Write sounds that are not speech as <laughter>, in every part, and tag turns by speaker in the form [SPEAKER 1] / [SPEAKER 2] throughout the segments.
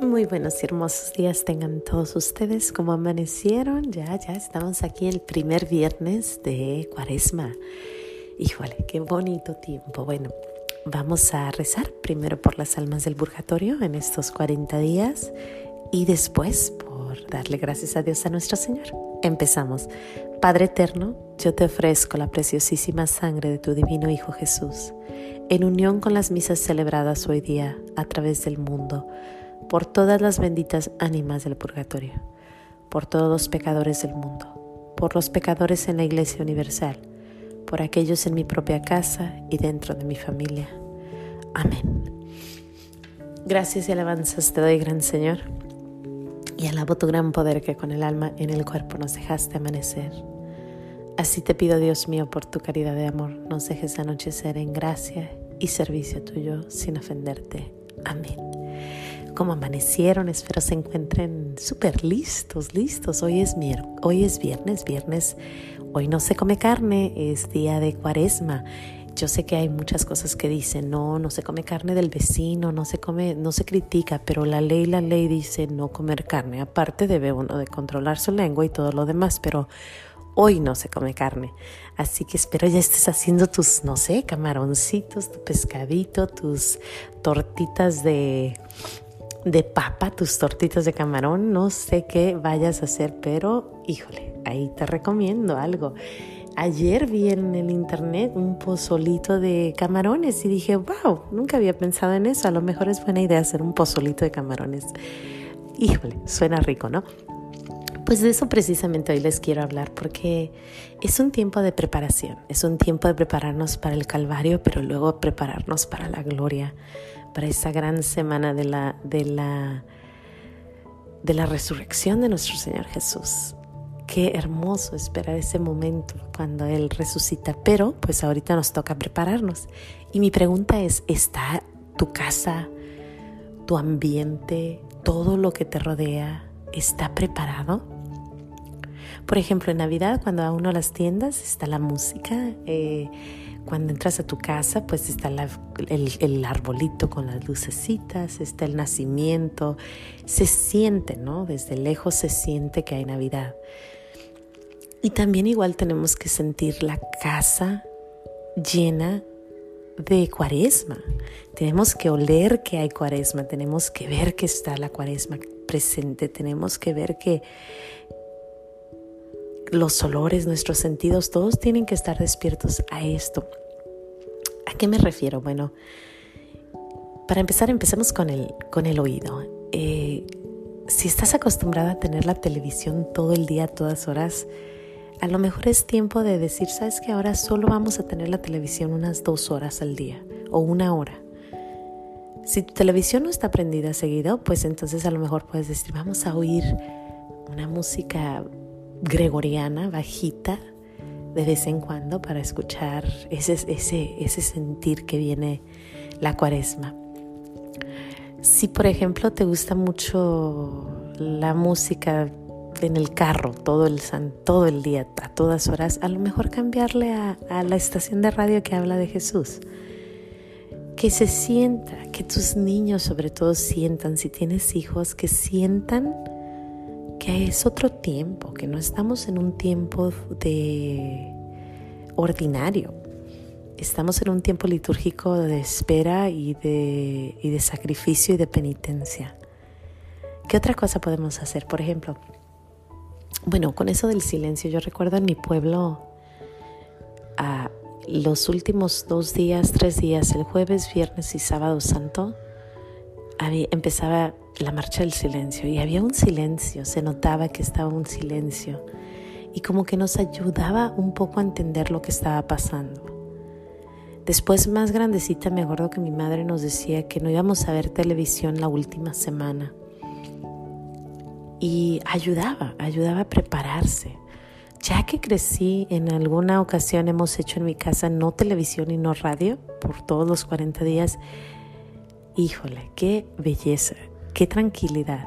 [SPEAKER 1] Muy buenos y hermosos días tengan todos ustedes. como amanecieron? Ya, ya estamos aquí el primer viernes de Cuaresma. Híjole, qué bonito tiempo. Bueno, vamos a rezar primero por las almas del purgatorio en estos 40 días y después por darle gracias a Dios a nuestro Señor. Empezamos. Padre eterno, yo te ofrezco la preciosísima sangre de tu divino Hijo Jesús, en unión con las misas celebradas hoy día a través del mundo por todas las benditas ánimas del purgatorio, por todos los pecadores del mundo, por los pecadores en la Iglesia Universal, por aquellos en mi propia casa y dentro de mi familia. Amén. Gracias y alabanzas te doy, gran Señor, y alabo tu gran poder que con el alma en el cuerpo nos dejaste amanecer. Así te pido, Dios mío, por tu caridad de amor, nos dejes anochecer en gracia y servicio tuyo sin ofenderte. Amén cómo amanecieron. Espero se encuentren súper listos, listos. Hoy es, hoy es viernes, viernes. Hoy no se come carne, es día de cuaresma. Yo sé que hay muchas cosas que dicen, no, no se come carne del vecino, no se come, no se critica, pero la ley, la ley dice no comer carne. Aparte debe uno de controlar su lengua y todo lo demás, pero hoy no se come carne. Así que espero ya estés haciendo tus, no sé, camaroncitos, tu pescadito, tus tortitas de de papa, tus tortitas de camarón, no sé qué vayas a hacer, pero híjole, ahí te recomiendo algo. Ayer vi en el internet un pozolito de camarones y dije, wow, nunca había pensado en eso, a lo mejor es buena idea hacer un pozolito de camarones. Híjole, suena rico, ¿no? Pues de eso precisamente hoy les quiero hablar porque es un tiempo de preparación, es un tiempo de prepararnos para el Calvario, pero luego prepararnos para la gloria para esa gran semana de la, de la, de la resurrección de nuestro Señor Jesús. Qué hermoso esperar ese momento cuando Él resucita, pero pues ahorita nos toca prepararnos. Y mi pregunta es, ¿está tu casa, tu ambiente, todo lo que te rodea, está preparado? Por ejemplo, en Navidad, cuando uno a las tiendas, está la música. Eh, cuando entras a tu casa, pues está el, arbolito con las lucecitas, está el nacimiento, se siente, ¿no? Desde lejos se siente que hay Navidad. Y también igual tenemos que sentir la casa llena de cuaresma. Tenemos que oler que hay cuaresma, tenemos que ver que está la cuaresma presente, tenemos que ver que los olores, nuestros sentidos, todos tienen que estar despiertos a esto. ¿A qué me refiero? Bueno, para empezar, empecemos con el, con el oído. Eh, si estás acostumbrada a tener la televisión todo el día, todas horas, a lo mejor es tiempo de decir, sabes que ahora solo vamos a tener la televisión unas dos horas al día o una hora. Si tu televisión no está prendida seguido, pues entonces a lo mejor puedes decir, vamos a oír una música gregoriana, bajita, de vez en cuando para escuchar ese, ese, ese sentir que viene la cuaresma. Si por ejemplo te gusta mucho la música en el carro todo el, todo el día, a todas horas, a lo mejor cambiarle a, a la estación de radio que habla de Jesús. Que se sienta, que tus niños sobre todo sientan, si tienes hijos, que sientan es otro tiempo, que no estamos en un tiempo de ordinario. Estamos en un tiempo litúrgico de espera y de, y de sacrificio y de penitencia. ¿Qué otra cosa podemos hacer? Por ejemplo, bueno, con eso del silencio, yo recuerdo en mi pueblo a los últimos dos días, tres días, el jueves, viernes y sábado santo, empezaba la marcha del silencio y había un silencio, se notaba que estaba un silencio y como que nos ayudaba un poco a entender lo que estaba pasando. Después más grandecita me acuerdo que mi madre nos decía que no íbamos a ver televisión la última semana y ayudaba, ayudaba a prepararse. Ya que crecí, en alguna ocasión hemos hecho en mi casa no televisión y no radio por todos los 40 días Híjole, qué belleza, qué tranquilidad,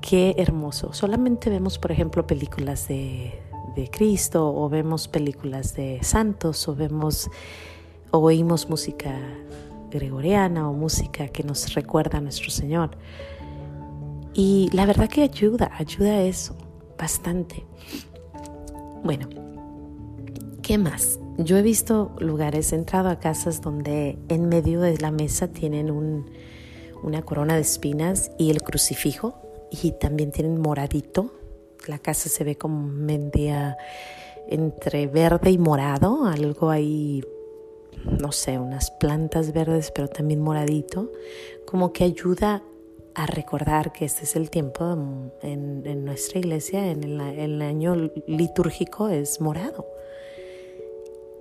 [SPEAKER 1] qué hermoso. Solamente vemos, por ejemplo, películas de, Cristo o vemos películas de santos o vemos o oímos música gregoriana o música que nos recuerda a nuestro Señor. Y la verdad que ayuda, ayuda a eso, bastante. Bueno, ¿qué más? Yo he visto lugares, he entrado a casas donde en medio de la mesa tienen una corona de espinas y el crucifijo y también tienen moradito. La casa se ve como media entre verde y morado, algo ahí, no sé, unas plantas verdes, pero también moradito, como que ayuda a recordar que este es el tiempo en, nuestra iglesia, en el, año litúrgico es morado.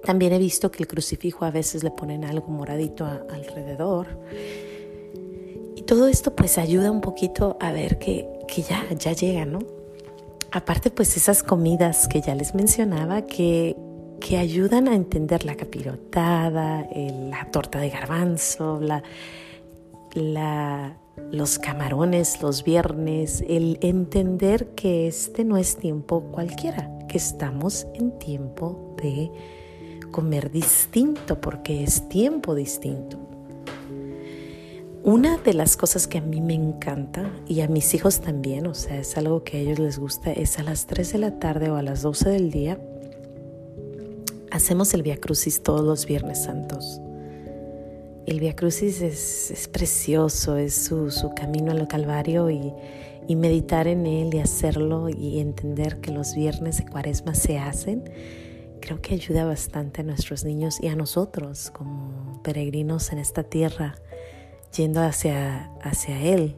[SPEAKER 1] También he visto que el crucifijo a veces le ponen algo moradito alrededor. Todo esto pues ayuda un poquito a ver que, que ya, ya llega, ¿no? Aparte, pues esas comidas que ya les mencionaba que, que ayudan a entender la capirotada, la torta de garbanzo, la, los camarones los viernes, el entender que este no es tiempo cualquiera, que estamos en tiempo de comer distinto, porque es tiempo distinto. Una de las cosas que a mí me encanta y a mis hijos también, o sea, es algo que a ellos les gusta, es a las 3 de la tarde o a las 12 del día, hacemos el Via Crucis todos los Viernes Santos. El Via Crucis es, precioso, es su, camino al Calvario y, y meditar en él y hacerlo y entender que los viernes de Cuaresma se hacen, creo que ayuda bastante a nuestros niños y a nosotros como peregrinos en esta tierra yendo hacia, hacia Él.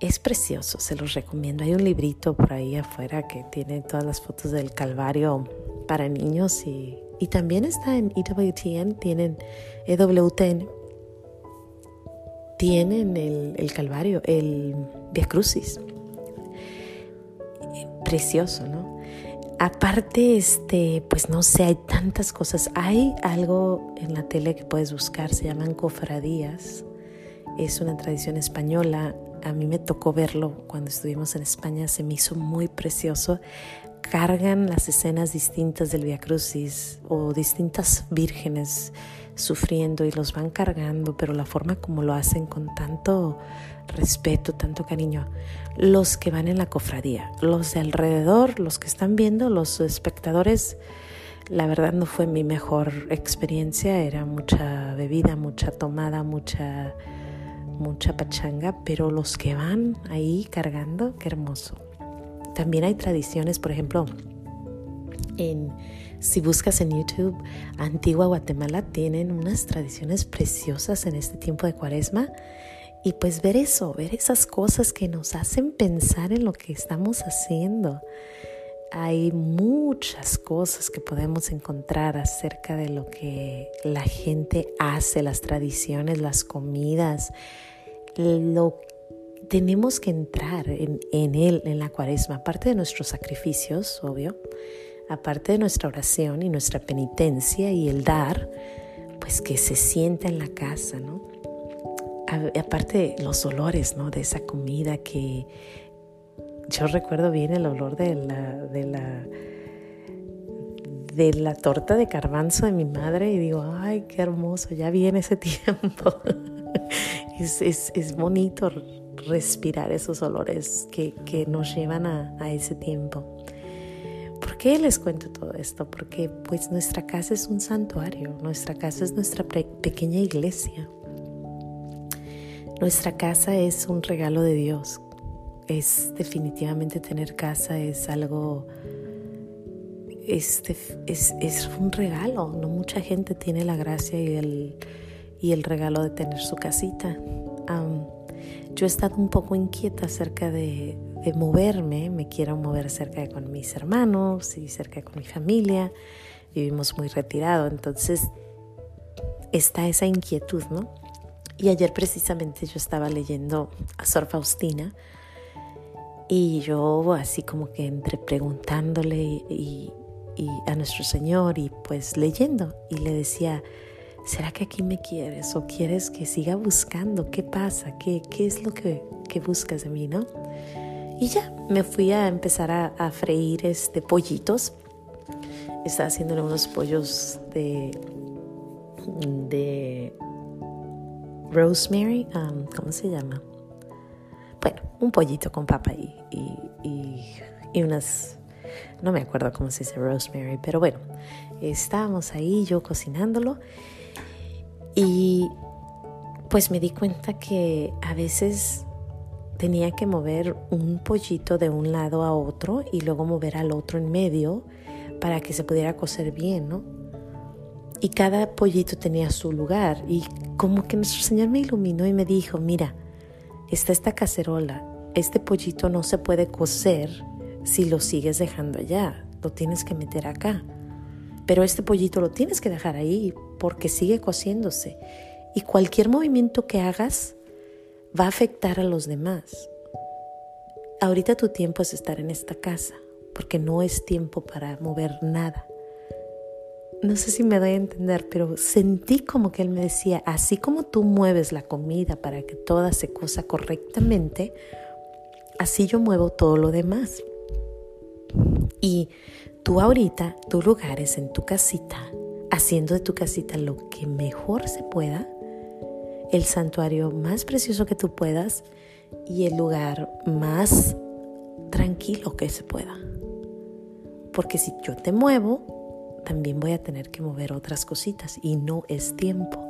[SPEAKER 1] Es precioso, se los recomiendo. Hay un librito por ahí afuera que tiene todas las fotos del Calvario para niños y, también está en EWTN, tienen EWTN, tienen el, el Calvario, el Via Crucis. Precioso, ¿no? Aparte, este, pues no sé, hay tantas cosas. Hay algo en la tele que puedes buscar, se llaman cofradías es una tradición española. A mí me tocó verlo cuando estuvimos en España, se me hizo muy precioso. Cargan las escenas distintas del Via Crucis o distintas vírgenes sufriendo y los van cargando, pero la forma como lo hacen con tanto respeto, tanto cariño. Los que van en la cofradía, los de alrededor, los que están viendo, los espectadores, la verdad no fue mi mejor experiencia, era mucha bebida, mucha tomada, mucha mucha pachanga, pero los que van ahí cargando, qué hermoso. También hay tradiciones, por ejemplo, en, si buscas en YouTube, Antigua Guatemala tienen unas tradiciones preciosas en este tiempo de cuaresma. Y pues ver eso, ver esas cosas que nos hacen pensar en lo que estamos haciendo. Hay muchas cosas que podemos encontrar acerca de lo que la gente hace, las tradiciones, las comidas, lo tenemos que entrar en, él, en la cuaresma, aparte de nuestros sacrificios, obvio, aparte de nuestra oración y nuestra penitencia y el dar, pues que se sienta en la casa, ¿no? aparte los olores, ¿no? De esa comida que yo recuerdo bien el olor de la, de la, de la torta de garbanzo de mi madre y digo, ay, qué hermoso, ya viene ese <laughs> tiempo es, bonito respirar esos olores que, nos llevan a, ese tiempo. ¿Por qué les cuento todo esto? Porque pues nuestra casa es un santuario, nuestra casa es nuestra pequeña iglesia. Nuestra casa es un regalo de Dios. Es definitivamente tener casa, es algo, es, es un regalo. No mucha gente tiene la gracia y el, y el regalo de tener su casita. yo he estado un poco inquieta acerca de, moverme, me quiero mover cerca de con mis hermanos y cerca con mi familia, vivimos muy retirado, entonces está esa inquietud, ¿no? Y ayer precisamente yo estaba leyendo a Sor Faustina y yo así como que entre preguntándole y a nuestro Señor y pues leyendo y le decía, ¿será que aquí me quieres o quieres que siga buscando? ¿Qué pasa? ¿Qué, qué es lo que, que, buscas de mí, no? Y ya, me fui a empezar a, freír este, pollitos. Estaba haciéndole unos pollos de, de rosemary, um, ¿cómo se llama? Bueno, un pollito con papa y, y, unas, no me acuerdo cómo se dice rosemary, pero bueno, estábamos ahí yo cocinándolo y pues me di cuenta que a veces tenía que mover un pollito de un lado a otro y luego mover al otro en medio para que se pudiera cocer bien, ¿no? Y cada pollito tenía su lugar y como que nuestro Señor me iluminó y me dijo, mira, está esta cacerola, este pollito no se puede cocer si lo sigues dejando allá, lo tienes que meter acá. Pero este pollito lo tienes que dejar ahí porque sigue cociéndose. Y cualquier movimiento que hagas va a afectar a los demás. Ahorita tu tiempo es estar en esta casa porque no es tiempo para mover nada. No sé si me doy a entender, pero sentí como que él me decía, así como tú mueves la comida para que toda se cosa correctamente, así yo muevo todo lo demás. Y tú ahorita, tu lugar es en tu casita, haciendo de tu casita lo que mejor se pueda, el santuario más precioso que tú puedas y el lugar más tranquilo que se pueda. Porque si yo te muevo, también voy a tener que mover otras cositas y no es tiempo.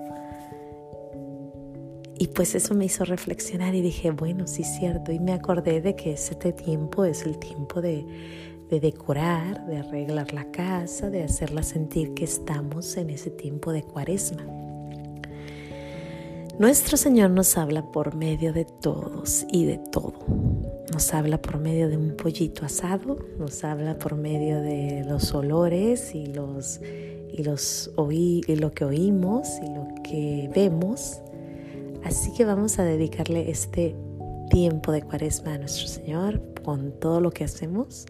[SPEAKER 1] Y pues eso me hizo reflexionar y dije, bueno, sí es cierto. Y me acordé de que este tiempo es el tiempo de, de decorar, de arreglar la casa, de hacerla sentir que estamos en ese tiempo de cuaresma. Nuestro Señor nos habla por medio de todos y de todo. Nos habla por medio de un pollito asado, nos habla por medio de los olores y, los, y, los oí, y lo que oímos y lo que vemos. Así que vamos a dedicarle este tiempo de cuaresma a nuestro Señor con todo lo que hacemos,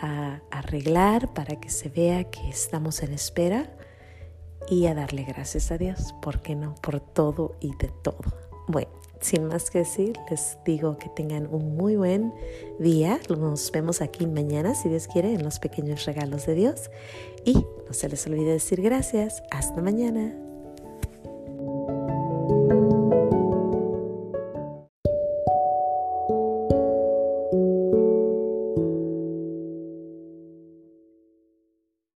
[SPEAKER 1] a arreglar para que se vea que estamos en espera y a darle gracias a Dios, ¿por qué no? Por todo y de todo. Bueno, sin más que decir, les digo que tengan un muy buen día. Nos vemos aquí mañana, si Dios quiere, en los pequeños regalos de Dios. Y no se les olvide decir gracias. Hasta mañana.